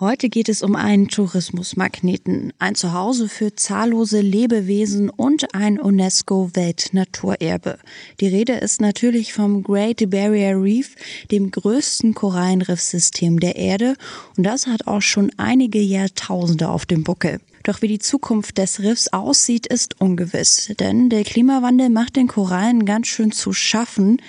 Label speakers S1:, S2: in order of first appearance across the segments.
S1: Heute geht es um einen Tourismusmagneten, ein Zuhause für zahllose Lebewesen und ein UNESCO-Weltnaturerbe. Die Rede ist natürlich vom Great Barrier Reef, dem größten Korallenriffsystem der Erde, und das hat auch schon einige Jahrtausende auf dem Buckel. Doch wie die Zukunft des Riffs aussieht, ist ungewiss, denn der Klimawandel macht den Korallen ganz schön zu schaffen.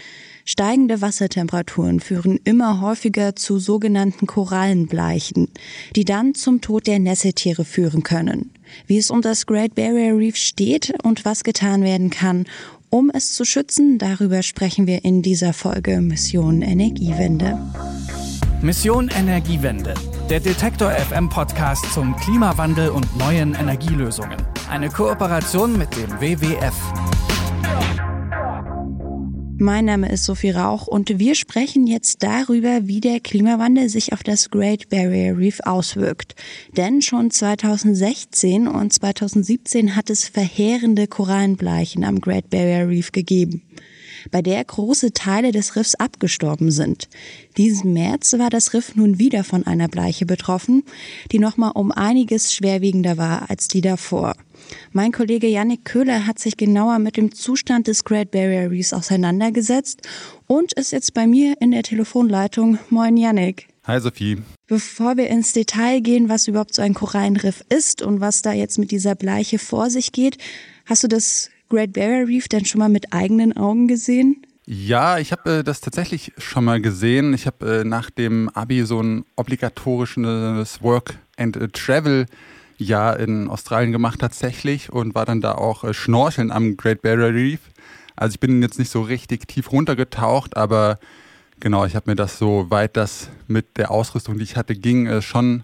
S1: Steigende Wassertemperaturen führen immer häufiger zu sogenannten Korallenbleichen, die dann zum Tod der Nesseltiere führen können. Wie es um das Great Barrier Reef steht und was getan werden kann, um es zu schützen, darüber sprechen wir in dieser Folge Mission Energiewende.
S2: Mission Energiewende, der Detektor FM Podcast zum Klimawandel und neuen Energielösungen. Eine Kooperation mit dem WWF.
S1: Mein Name ist Sophie Rauch und wir sprechen jetzt darüber, wie der Klimawandel sich auf das Great Barrier Reef auswirkt. Denn schon 2016 und 2017 hat es verheerende Korallenbleichen am Great Barrier Reef gegeben bei der große Teile des Riffs abgestorben sind. Diesen März war das Riff nun wieder von einer Bleiche betroffen, die nochmal um einiges schwerwiegender war als die davor. Mein Kollege Yannick Köhler hat sich genauer mit dem Zustand des Great Barrier Reefs auseinandergesetzt und ist jetzt bei mir in der Telefonleitung. Moin Yannick.
S3: Hi Sophie.
S1: Bevor wir ins Detail gehen, was überhaupt so ein Korallenriff ist und was da jetzt mit dieser Bleiche vor sich geht, hast du das Great Barrier Reef denn schon mal mit eigenen Augen gesehen?
S3: Ja, ich habe äh, das tatsächlich schon mal gesehen. Ich habe äh, nach dem Abi so ein obligatorisches Work and Travel Jahr in Australien gemacht tatsächlich und war dann da auch äh, schnorcheln am Great Barrier Reef. Also ich bin jetzt nicht so richtig tief runtergetaucht, aber genau, ich habe mir das so weit das mit der Ausrüstung, die ich hatte, ging, äh, schon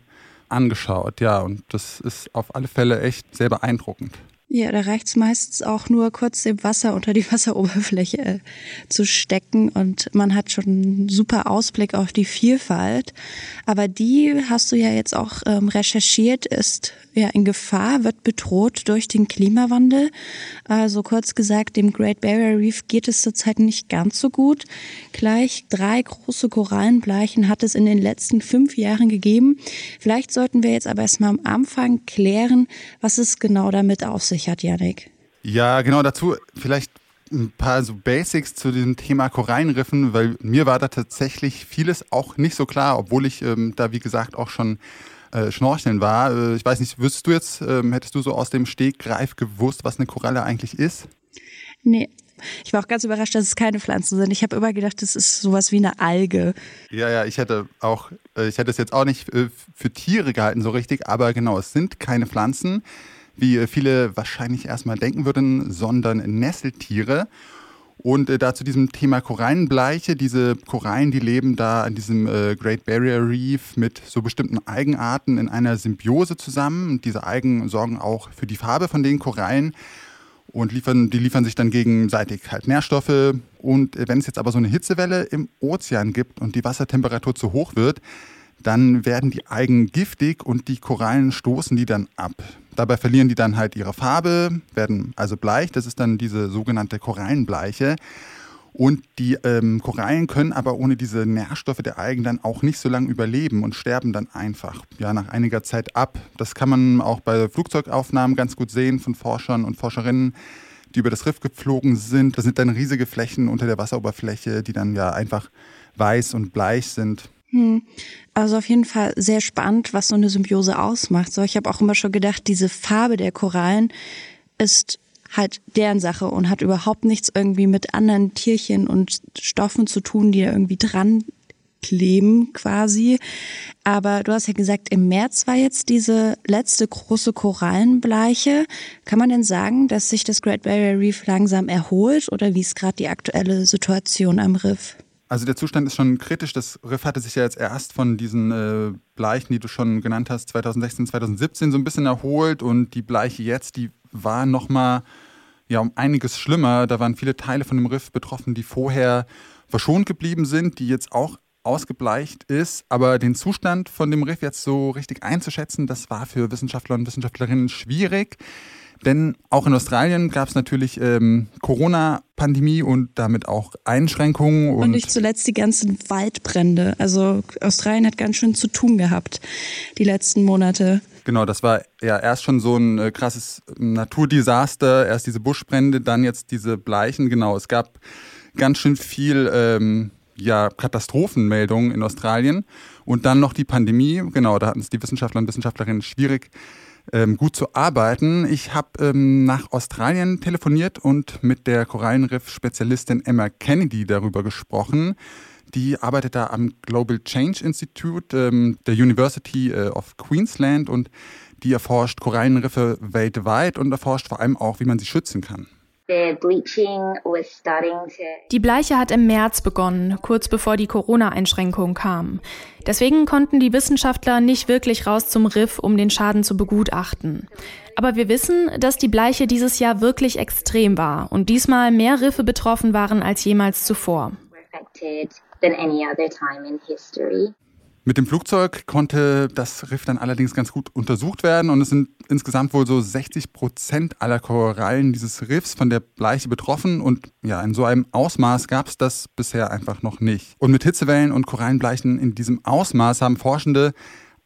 S3: angeschaut. Ja, und das ist auf alle Fälle echt sehr beeindruckend.
S1: Ja, da reicht's meistens auch nur kurz im Wasser unter die Wasseroberfläche äh, zu stecken und man hat schon einen super Ausblick auf die Vielfalt. Aber die hast du ja jetzt auch ähm, recherchiert, ist ja in Gefahr, wird bedroht durch den Klimawandel. Also kurz gesagt, dem Great Barrier Reef geht es zurzeit nicht ganz so gut. Gleich drei große Korallenbleichen hat es in den letzten fünf Jahren gegeben. Vielleicht sollten wir jetzt aber erstmal am Anfang klären, was es genau damit auf sich hat, Janik.
S3: Ja, genau dazu vielleicht ein paar so Basics zu diesem Thema Korallenriffen, weil mir war da tatsächlich vieles auch nicht so klar, obwohl ich ähm, da wie gesagt auch schon äh, Schnorcheln war. Äh, ich weiß nicht, wüsstest du jetzt, ähm, hättest du so aus dem Stegreif gewusst, was eine Koralle eigentlich ist?
S1: Nee. Ich war auch ganz überrascht, dass es keine Pflanzen sind. Ich habe immer gedacht, das ist sowas wie eine Alge.
S3: Ja, ja, ich hätte auch, äh, ich hätte es jetzt auch nicht äh, für Tiere gehalten so richtig, aber genau, es sind keine Pflanzen, wie viele wahrscheinlich erstmal denken würden, sondern Nesseltiere. Und äh, da zu diesem Thema Korallenbleiche, diese Korallen, die leben da an diesem äh, Great Barrier Reef mit so bestimmten Algenarten in einer Symbiose zusammen. Und diese Algen sorgen auch für die Farbe von den Korallen und liefern, die liefern sich dann gegenseitig halt Nährstoffe. Und äh, wenn es jetzt aber so eine Hitzewelle im Ozean gibt und die Wassertemperatur zu hoch wird, dann werden die Algen giftig und die Korallen stoßen die dann ab. Dabei verlieren die dann halt ihre Farbe, werden also bleich. Das ist dann diese sogenannte Korallenbleiche. Und die ähm, Korallen können aber ohne diese Nährstoffe der Algen dann auch nicht so lange überleben und sterben dann einfach ja, nach einiger Zeit ab. Das kann man auch bei Flugzeugaufnahmen ganz gut sehen von Forschern und Forscherinnen, die über das Riff geflogen sind. Das sind dann riesige Flächen unter der Wasseroberfläche, die dann ja einfach weiß und bleich sind.
S1: Hm. Also auf jeden Fall sehr spannend, was so eine Symbiose ausmacht. So, ich habe auch immer schon gedacht, diese Farbe der Korallen ist halt deren Sache und hat überhaupt nichts irgendwie mit anderen Tierchen und Stoffen zu tun, die da irgendwie dran kleben quasi. Aber du hast ja gesagt, im März war jetzt diese letzte große Korallenbleiche. Kann man denn sagen, dass sich das Great Barrier Reef langsam erholt oder wie ist gerade die aktuelle Situation am Riff?
S3: Also der Zustand ist schon kritisch. Das Riff hatte sich ja jetzt erst von diesen äh, Bleichen, die du schon genannt hast, 2016, 2017 so ein bisschen erholt und die Bleiche jetzt, die war nochmal ja um einiges schlimmer. Da waren viele Teile von dem Riff betroffen, die vorher verschont geblieben sind, die jetzt auch ausgebleicht ist. Aber den Zustand von dem Riff jetzt so richtig einzuschätzen, das war für Wissenschaftler und Wissenschaftlerinnen schwierig. Denn auch in Australien gab es natürlich ähm, Corona-Pandemie und damit auch Einschränkungen.
S1: Und, und, nicht zuletzt die ganzen Waldbrände. Also Australien hat ganz schön zu tun gehabt die letzten Monate.
S3: Genau, das war ja erst schon so ein äh, krasses Naturdesaster. Erst diese Buschbrände, dann jetzt diese Bleichen. Genau, es gab ganz schön viel ähm, ja, Katastrophenmeldungen in Australien. Und dann noch die Pandemie. Genau, da hatten es die Wissenschaftler und Wissenschaftlerinnen schwierig, ähm, gut zu arbeiten. Ich habe ähm, nach Australien telefoniert und mit der Korallenriff-Spezialistin Emma Kennedy darüber gesprochen. Die arbeitet da am Global Change Institute ähm, der University äh, of Queensland und die erforscht Korallenriffe weltweit und erforscht vor allem auch, wie man sie schützen kann.
S4: Die Bleiche hat im März begonnen, kurz bevor die Corona-Einschränkungen kamen. Deswegen konnten die Wissenschaftler nicht wirklich raus zum Riff, um den Schaden zu begutachten. Aber wir wissen, dass die Bleiche dieses Jahr wirklich extrem war und diesmal mehr Riffe betroffen waren als jemals zuvor.
S3: Mit dem Flugzeug konnte das Riff dann allerdings ganz gut untersucht werden und es sind insgesamt wohl so 60 Prozent aller Korallen dieses Riffs von der Bleiche betroffen und ja, in so einem Ausmaß gab es das bisher einfach noch nicht. Und mit Hitzewellen und Korallenbleichen in diesem Ausmaß haben Forschende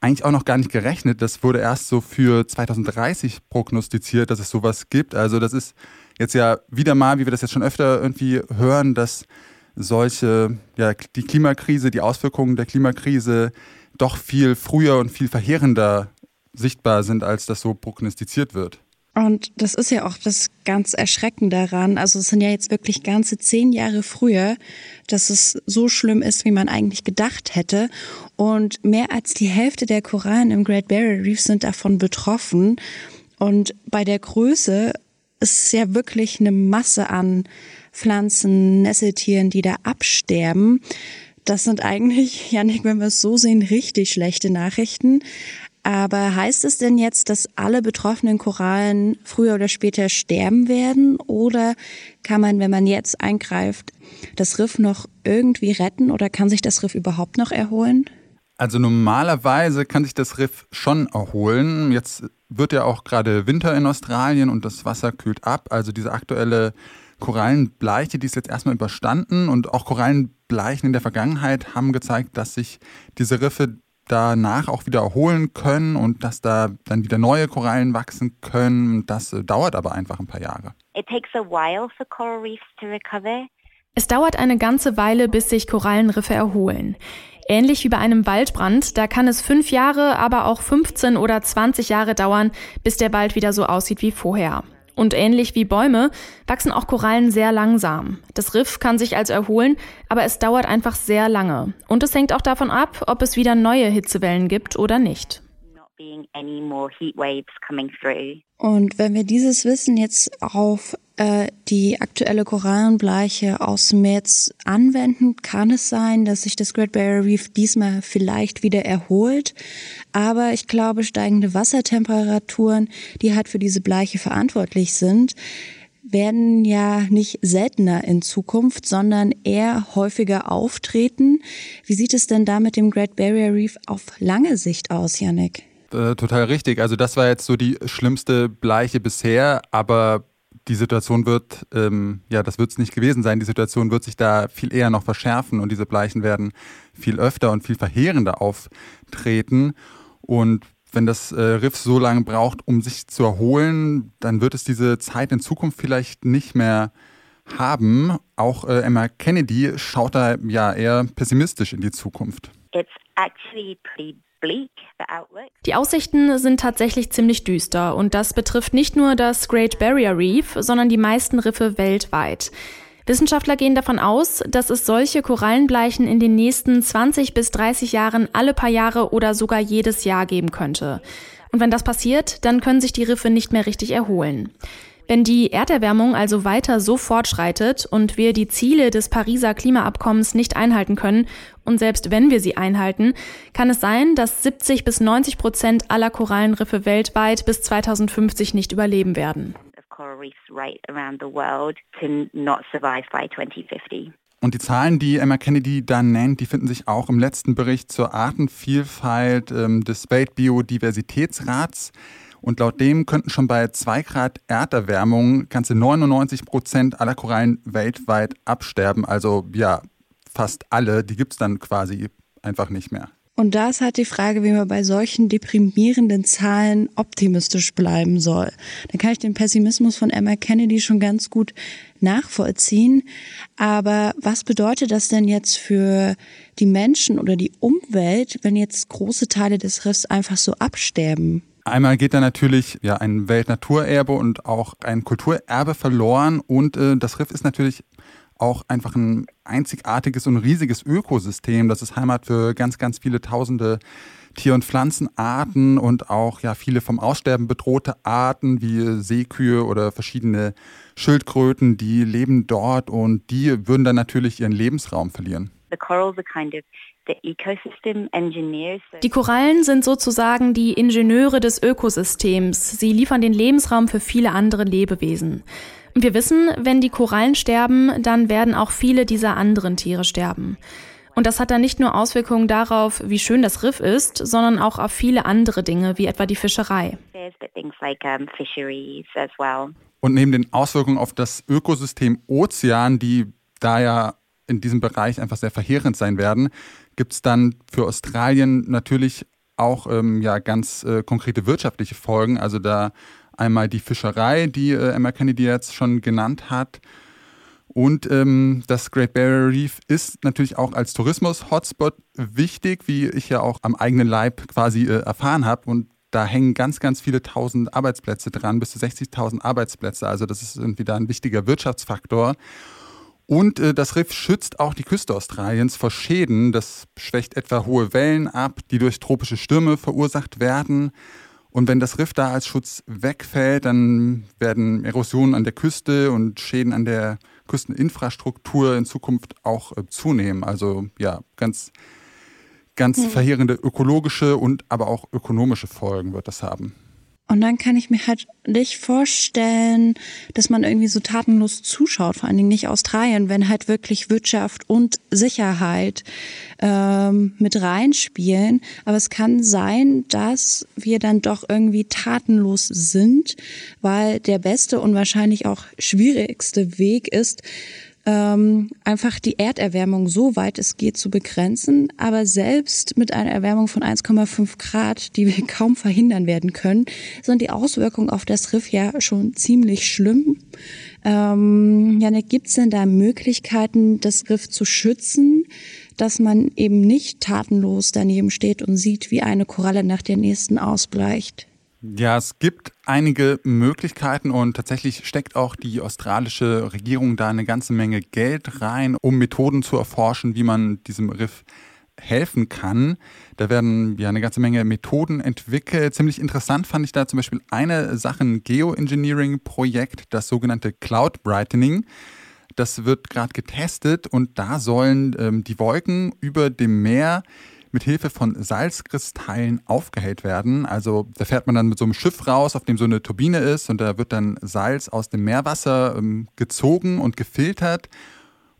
S3: eigentlich auch noch gar nicht gerechnet. Das wurde erst so für 2030 prognostiziert, dass es sowas gibt. Also das ist jetzt ja wieder mal, wie wir das jetzt schon öfter irgendwie hören, dass solche, ja, die Klimakrise, die Auswirkungen der Klimakrise doch viel früher und viel verheerender sichtbar sind, als das so prognostiziert wird.
S1: Und das ist ja auch das ganz Erschreckende daran. Also es sind ja jetzt wirklich ganze zehn Jahre früher, dass es so schlimm ist, wie man eigentlich gedacht hätte. Und mehr als die Hälfte der Korallen im Great Barrier Reef sind davon betroffen. Und bei der Größe ist es ja wirklich eine Masse an Pflanzen, Nesseltieren, die da absterben. Das sind eigentlich, Janik, wenn wir es so sehen, richtig schlechte Nachrichten. Aber heißt es denn jetzt, dass alle betroffenen Korallen früher oder später sterben werden? Oder kann man, wenn man jetzt eingreift, das Riff noch irgendwie retten oder kann sich das Riff überhaupt noch erholen?
S3: Also normalerweise kann sich das Riff schon erholen. Jetzt wird ja auch gerade Winter in Australien und das Wasser kühlt ab. Also diese aktuelle Korallenbleiche, die ist jetzt erstmal überstanden und auch Korallenbleichen in der Vergangenheit haben gezeigt, dass sich diese Riffe danach auch wieder erholen können und dass da dann wieder neue Korallen wachsen können. Das äh, dauert aber einfach ein paar Jahre.
S4: Es dauert eine ganze Weile, bis sich Korallenriffe erholen. Ähnlich wie bei einem Waldbrand, da kann es fünf Jahre, aber auch 15 oder 20 Jahre dauern, bis der Wald wieder so aussieht wie vorher. Und ähnlich wie Bäume wachsen auch Korallen sehr langsam. Das Riff kann sich also erholen, aber es dauert einfach sehr lange. Und es hängt auch davon ab, ob es wieder neue Hitzewellen gibt oder nicht.
S1: Und wenn wir dieses Wissen jetzt auf äh, die aktuelle Korallenbleiche aus März anwenden, kann es sein, dass sich das Great Barrier Reef diesmal vielleicht wieder erholt. Aber ich glaube, steigende Wassertemperaturen, die halt für diese Bleiche verantwortlich sind, werden ja nicht seltener in Zukunft, sondern eher häufiger auftreten. Wie sieht es denn da mit dem Great Barrier Reef auf lange Sicht aus, Yannick?
S3: Äh, total richtig. Also das war jetzt so die schlimmste Bleiche bisher, aber die Situation wird, ähm, ja, das wird es nicht gewesen sein. Die Situation wird sich da viel eher noch verschärfen und diese Bleichen werden viel öfter und viel verheerender auftreten. Und wenn das äh, Riff so lange braucht, um sich zu erholen, dann wird es diese Zeit in Zukunft vielleicht nicht mehr haben. Auch äh, Emma Kennedy schaut da ja eher pessimistisch in die Zukunft. It's actually
S4: pretty die Aussichten sind tatsächlich ziemlich düster und das betrifft nicht nur das Great Barrier Reef, sondern die meisten Riffe weltweit. Wissenschaftler gehen davon aus, dass es solche Korallenbleichen in den nächsten 20 bis 30 Jahren alle paar Jahre oder sogar jedes Jahr geben könnte. Und wenn das passiert, dann können sich die Riffe nicht mehr richtig erholen. Wenn die Erderwärmung also weiter so fortschreitet und wir die Ziele des Pariser Klimaabkommens nicht einhalten können, und selbst wenn wir sie einhalten, kann es sein, dass 70 bis 90 Prozent aller Korallenriffe weltweit bis 2050 nicht überleben werden.
S3: Und die Zahlen, die Emma Kennedy da nennt, die finden sich auch im letzten Bericht zur Artenvielfalt ähm, des Weltbiodiversitätsrats. Und laut dem könnten schon bei 2 Grad Erderwärmung ganze 99 Prozent aller Korallen weltweit absterben. Also ja, fast alle, die gibt es dann quasi einfach nicht mehr.
S1: Und da ist halt die Frage, wie man bei solchen deprimierenden Zahlen optimistisch bleiben soll. Dann kann ich den Pessimismus von Emma Kennedy schon ganz gut nachvollziehen. Aber was bedeutet das denn jetzt für die Menschen oder die Umwelt, wenn jetzt große Teile des Riffs einfach so absterben?
S3: Einmal geht da natürlich ja ein Weltnaturerbe und auch ein Kulturerbe verloren und äh, das Riff ist natürlich auch einfach ein einzigartiges und riesiges Ökosystem. Das ist Heimat für ganz, ganz viele tausende Tier- und Pflanzenarten und auch ja viele vom Aussterben bedrohte Arten wie Seekühe oder verschiedene Schildkröten, die leben dort und die würden dann natürlich ihren Lebensraum verlieren.
S4: Die Korallen sind sozusagen die Ingenieure des Ökosystems. Sie liefern den Lebensraum für viele andere Lebewesen. Wir wissen, wenn die Korallen sterben, dann werden auch viele dieser anderen Tiere sterben. Und das hat dann nicht nur Auswirkungen darauf, wie schön das Riff ist, sondern auch auf viele andere Dinge, wie etwa die Fischerei.
S3: Und neben den Auswirkungen auf das Ökosystem Ozean, die da ja in diesem Bereich einfach sehr verheerend sein werden, gibt es dann für Australien natürlich auch ähm, ja, ganz äh, konkrete wirtschaftliche Folgen. Also da Einmal die Fischerei, die äh, Emma Kennedy jetzt schon genannt hat. Und ähm, das Great Barrier Reef ist natürlich auch als Tourismus-Hotspot wichtig, wie ich ja auch am eigenen Leib quasi äh, erfahren habe. Und da hängen ganz, ganz viele tausend Arbeitsplätze dran, bis zu 60.000 Arbeitsplätze. Also das ist irgendwie da ein wichtiger Wirtschaftsfaktor. Und äh, das Riff schützt auch die Küste Australiens vor Schäden. Das schwächt etwa hohe Wellen ab, die durch tropische Stürme verursacht werden. Und wenn das Riff da als Schutz wegfällt, dann werden Erosionen an der Küste und Schäden an der Küsteninfrastruktur in Zukunft auch äh, zunehmen. Also ja, ganz, ganz hm. verheerende ökologische und aber auch ökonomische Folgen wird das haben.
S1: Und dann kann ich mir halt nicht vorstellen, dass man irgendwie so tatenlos zuschaut, vor allen Dingen nicht Australien, wenn halt wirklich Wirtschaft und Sicherheit ähm, mit reinspielen. Aber es kann sein, dass wir dann doch irgendwie tatenlos sind, weil der beste und wahrscheinlich auch schwierigste Weg ist, ähm, einfach die Erderwärmung so weit es geht zu begrenzen. Aber selbst mit einer Erwärmung von 1,5 Grad, die wir kaum verhindern werden können, sind die Auswirkungen auf das Riff ja schon ziemlich schlimm. Ähm, Janik, gibt es denn da Möglichkeiten, das Riff zu schützen, dass man eben nicht tatenlos daneben steht und sieht, wie eine Koralle nach der nächsten ausbleicht?
S3: Ja, es gibt einige Möglichkeiten und tatsächlich steckt auch die australische Regierung da eine ganze Menge Geld rein, um Methoden zu erforschen, wie man diesem Riff helfen kann. Da werden ja eine ganze Menge Methoden entwickelt. Ziemlich interessant fand ich da zum Beispiel eine Sache, ein Geoengineering-Projekt, das sogenannte Cloud Brightening. Das wird gerade getestet und da sollen ähm, die Wolken über dem Meer mit Hilfe von Salzkristallen aufgehellt werden. Also da fährt man dann mit so einem Schiff raus, auf dem so eine Turbine ist und da wird dann Salz aus dem Meerwasser ähm, gezogen und gefiltert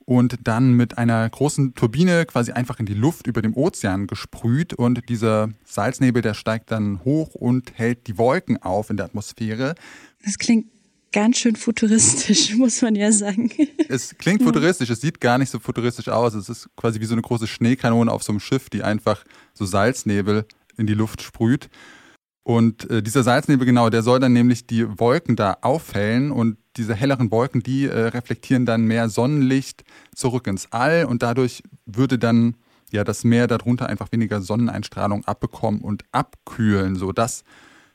S3: und dann mit einer großen Turbine quasi einfach in die Luft über dem Ozean gesprüht und dieser Salznebel, der steigt dann hoch und hält die Wolken auf in der Atmosphäre.
S1: Das klingt ganz schön futuristisch, muss man ja sagen.
S3: Es klingt futuristisch, es sieht gar nicht so futuristisch aus. Es ist quasi wie so eine große Schneekanone auf so einem Schiff, die einfach so Salznebel in die Luft sprüht. Und äh, dieser Salznebel, genau, der soll dann nämlich die Wolken da aufhellen und diese helleren Wolken, die äh, reflektieren dann mehr Sonnenlicht zurück ins All und dadurch würde dann ja das Meer darunter einfach weniger Sonneneinstrahlung abbekommen und abkühlen. So, das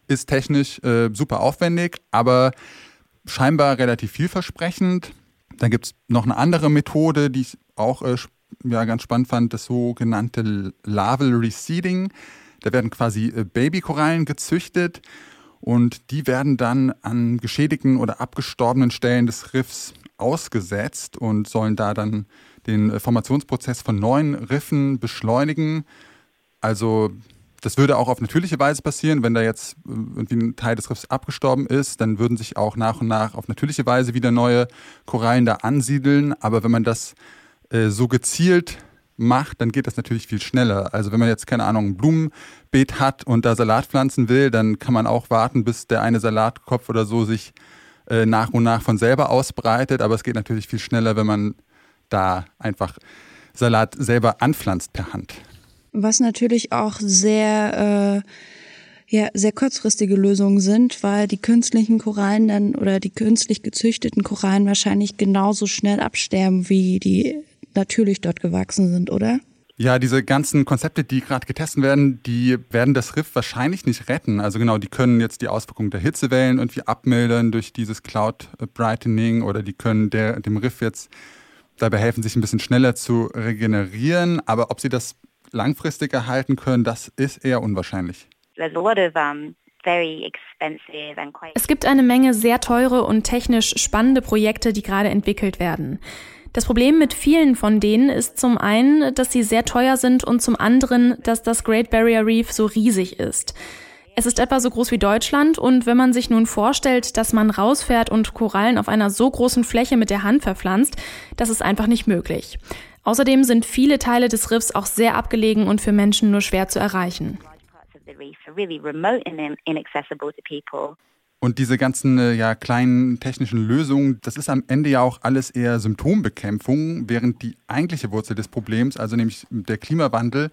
S3: ist technisch äh, super aufwendig, aber scheinbar relativ vielversprechend. Dann gibt es noch eine andere Methode, die ich auch äh, ja, ganz spannend fand, das sogenannte Larval Reseeding. Da werden quasi äh, Babykorallen gezüchtet und die werden dann an geschädigten oder abgestorbenen Stellen des Riffs ausgesetzt und sollen da dann den äh, Formationsprozess von neuen Riffen beschleunigen. Also das würde auch auf natürliche Weise passieren, wenn da jetzt äh, irgendwie ein Teil des Riffs abgestorben ist, dann würden sich auch nach und nach auf natürliche Weise wieder neue Korallen da ansiedeln. Aber wenn man das äh, so gezielt macht, dann geht das natürlich viel schneller. Also wenn man jetzt, keine Ahnung, ein Blumenbeet hat und da Salat pflanzen will, dann kann man auch warten, bis der eine Salatkopf oder so sich äh, nach und nach von selber ausbreitet. Aber es geht natürlich viel schneller, wenn man da einfach Salat selber anpflanzt per Hand.
S1: Was natürlich auch sehr, äh, ja, sehr kurzfristige Lösungen sind, weil die künstlichen Korallen dann oder die künstlich gezüchteten Korallen wahrscheinlich genauso schnell absterben, wie die natürlich dort gewachsen sind, oder?
S3: Ja, diese ganzen Konzepte, die gerade getestet werden, die werden das Riff wahrscheinlich nicht retten. Also genau, die können jetzt die Auswirkungen der Hitzewellen irgendwie abmildern durch dieses Cloud Brightening oder die können der, dem Riff jetzt dabei helfen, sich ein bisschen schneller zu regenerieren. Aber ob sie das langfristig erhalten können, das ist eher unwahrscheinlich.
S4: Es gibt eine Menge sehr teure und technisch spannende Projekte, die gerade entwickelt werden. Das Problem mit vielen von denen ist zum einen, dass sie sehr teuer sind und zum anderen, dass das Great Barrier Reef so riesig ist. Es ist etwa so groß wie Deutschland und wenn man sich nun vorstellt, dass man rausfährt und Korallen auf einer so großen Fläche mit der Hand verpflanzt, das ist einfach nicht möglich. Außerdem sind viele Teile des Riffs auch sehr abgelegen und für Menschen nur schwer zu erreichen.
S3: Und diese ganzen äh, ja, kleinen technischen Lösungen, das ist am Ende ja auch alles eher Symptombekämpfung, während die eigentliche Wurzel des Problems, also nämlich der Klimawandel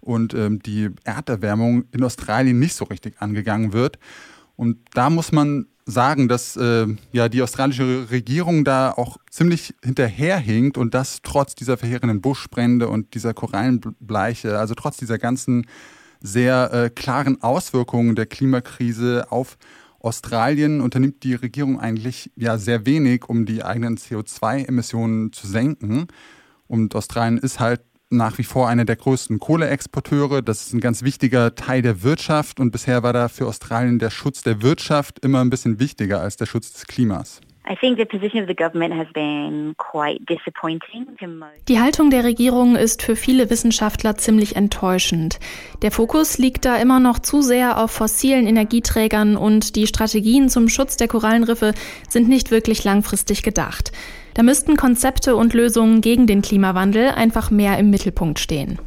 S3: und ähm, die Erderwärmung in Australien nicht so richtig angegangen wird. Und da muss man sagen, dass äh, ja die australische Regierung da auch ziemlich hinterherhinkt und das trotz dieser verheerenden Buschbrände und dieser Korallenbleiche, also trotz dieser ganzen sehr äh, klaren Auswirkungen der Klimakrise auf Australien unternimmt die Regierung eigentlich ja sehr wenig, um die eigenen CO2-Emissionen zu senken. Und Australien ist halt nach wie vor einer der größten Kohleexporteure. Das ist ein ganz wichtiger Teil der Wirtschaft und bisher war da für Australien der Schutz der Wirtschaft immer ein bisschen wichtiger als der Schutz des Klimas.
S4: Die Haltung der Regierung ist für viele Wissenschaftler ziemlich enttäuschend. Der Fokus liegt da immer noch zu sehr auf fossilen Energieträgern und die Strategien zum Schutz der Korallenriffe sind nicht wirklich langfristig gedacht. Da müssten Konzepte und Lösungen gegen den Klimawandel einfach mehr im Mittelpunkt stehen.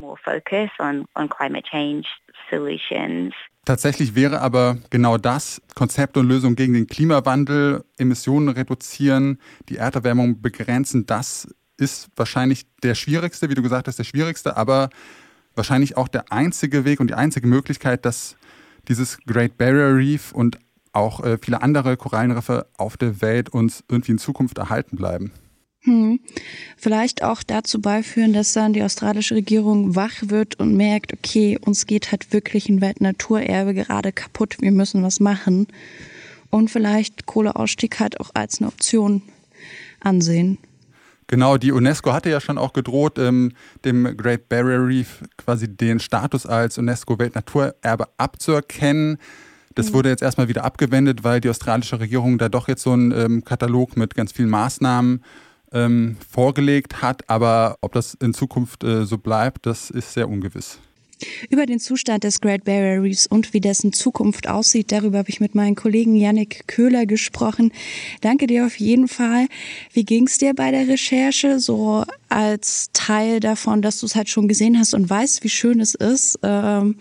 S3: Tatsächlich wäre aber genau das Konzept und Lösung gegen den Klimawandel, Emissionen reduzieren, die Erderwärmung begrenzen, das ist wahrscheinlich der schwierigste, wie du gesagt hast, der schwierigste, aber wahrscheinlich auch der einzige Weg und die einzige Möglichkeit, dass dieses Great Barrier Reef und auch äh, viele andere Korallenriffe auf der Welt uns irgendwie in Zukunft erhalten bleiben.
S1: Hm. Vielleicht auch dazu beiführen, dass dann die australische Regierung wach wird und merkt, okay, uns geht halt wirklich ein Weltnaturerbe gerade kaputt, wir müssen was machen. Und vielleicht Kohleausstieg halt auch als eine Option ansehen.
S3: Genau, die UNESCO hatte ja schon auch gedroht, ähm, dem Great Barrier Reef quasi den Status als UNESCO-Weltnaturerbe abzuerkennen. Das mhm. wurde jetzt erstmal wieder abgewendet, weil die australische Regierung da doch jetzt so einen ähm, Katalog mit ganz vielen Maßnahmen ähm, vorgelegt hat. Aber ob das in Zukunft äh, so bleibt, das ist sehr ungewiss.
S1: Über den Zustand des Great Barrier Reefs und wie dessen Zukunft aussieht, darüber habe ich mit meinem Kollegen Yannick Köhler gesprochen. Danke dir auf jeden Fall. Wie ging es dir bei der Recherche, so als Teil davon, dass du es halt schon gesehen hast und weißt, wie schön es ist? Ähm,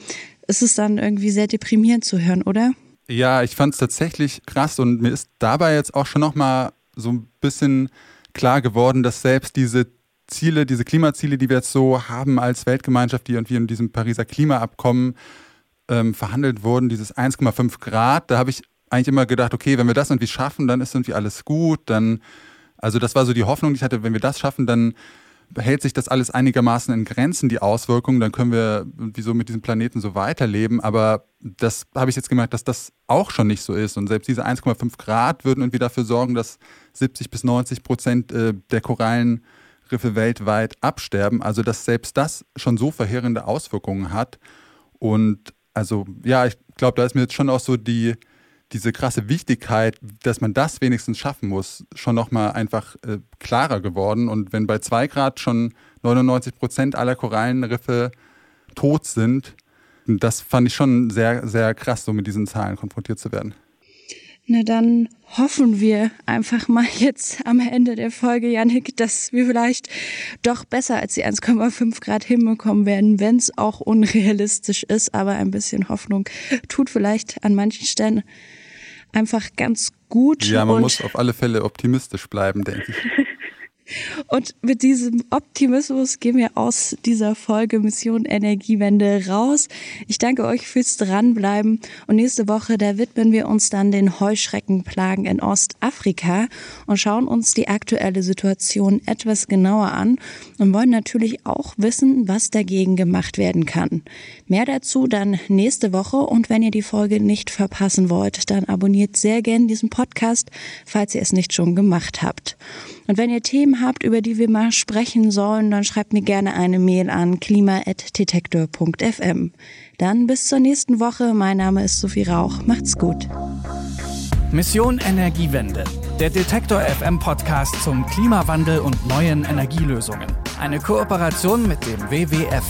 S1: ist es dann irgendwie sehr deprimierend zu hören, oder?
S3: Ja, ich fand es tatsächlich krass und mir ist dabei jetzt auch schon nochmal so ein bisschen klar geworden, dass selbst diese Ziele, diese Klimaziele, die wir jetzt so haben als Weltgemeinschaft, die irgendwie in diesem Pariser Klimaabkommen ähm, verhandelt wurden, dieses 1,5 Grad, da habe ich eigentlich immer gedacht, okay, wenn wir das irgendwie schaffen, dann ist irgendwie alles gut. Dann, also das war so die Hoffnung, die ich hatte, wenn wir das schaffen, dann hält sich das alles einigermaßen in Grenzen, die Auswirkungen, dann können wir wieso mit diesem Planeten so weiterleben. Aber das habe ich jetzt gemerkt, dass das auch schon nicht so ist. Und selbst diese 1,5 Grad würden irgendwie dafür sorgen, dass 70 bis 90 Prozent äh, der Korallenriffe weltweit absterben. Also dass selbst das schon so verheerende Auswirkungen hat. Und also ja, ich glaube, da ist mir jetzt schon auch so die, diese krasse Wichtigkeit, dass man das wenigstens schaffen muss, schon nochmal einfach äh, klarer geworden. Und wenn bei zwei Grad schon 99 Prozent aller Korallenriffe tot sind, das fand ich schon sehr, sehr krass, so mit diesen Zahlen konfrontiert zu werden.
S1: Na dann hoffen wir einfach mal jetzt am Ende der Folge, Janik, dass wir vielleicht doch besser als die 1,5 Grad hinbekommen werden, wenn es auch unrealistisch ist. Aber ein bisschen Hoffnung tut vielleicht an manchen Stellen einfach ganz gut.
S3: Ja, man muss auf alle Fälle optimistisch bleiben, denke ich.
S1: Und mit diesem Optimismus gehen wir aus dieser Folge Mission Energiewende raus. Ich danke euch fürs Dranbleiben. Und nächste Woche, da widmen wir uns dann den Heuschreckenplagen in Ostafrika und schauen uns die aktuelle Situation etwas genauer an und wollen natürlich auch wissen, was dagegen gemacht werden kann. Mehr dazu dann nächste Woche. Und wenn ihr die Folge nicht verpassen wollt, dann abonniert sehr gern diesen Podcast, falls ihr es nicht schon gemacht habt. Und wenn ihr Habt, über die wir mal sprechen sollen, dann schreibt mir gerne eine Mail an klima.detektor.fm. Dann bis zur nächsten Woche. Mein Name ist Sophie Rauch. Macht's gut.
S2: Mission Energiewende. Der Detektor FM Podcast zum Klimawandel und neuen Energielösungen. Eine Kooperation mit dem WWF.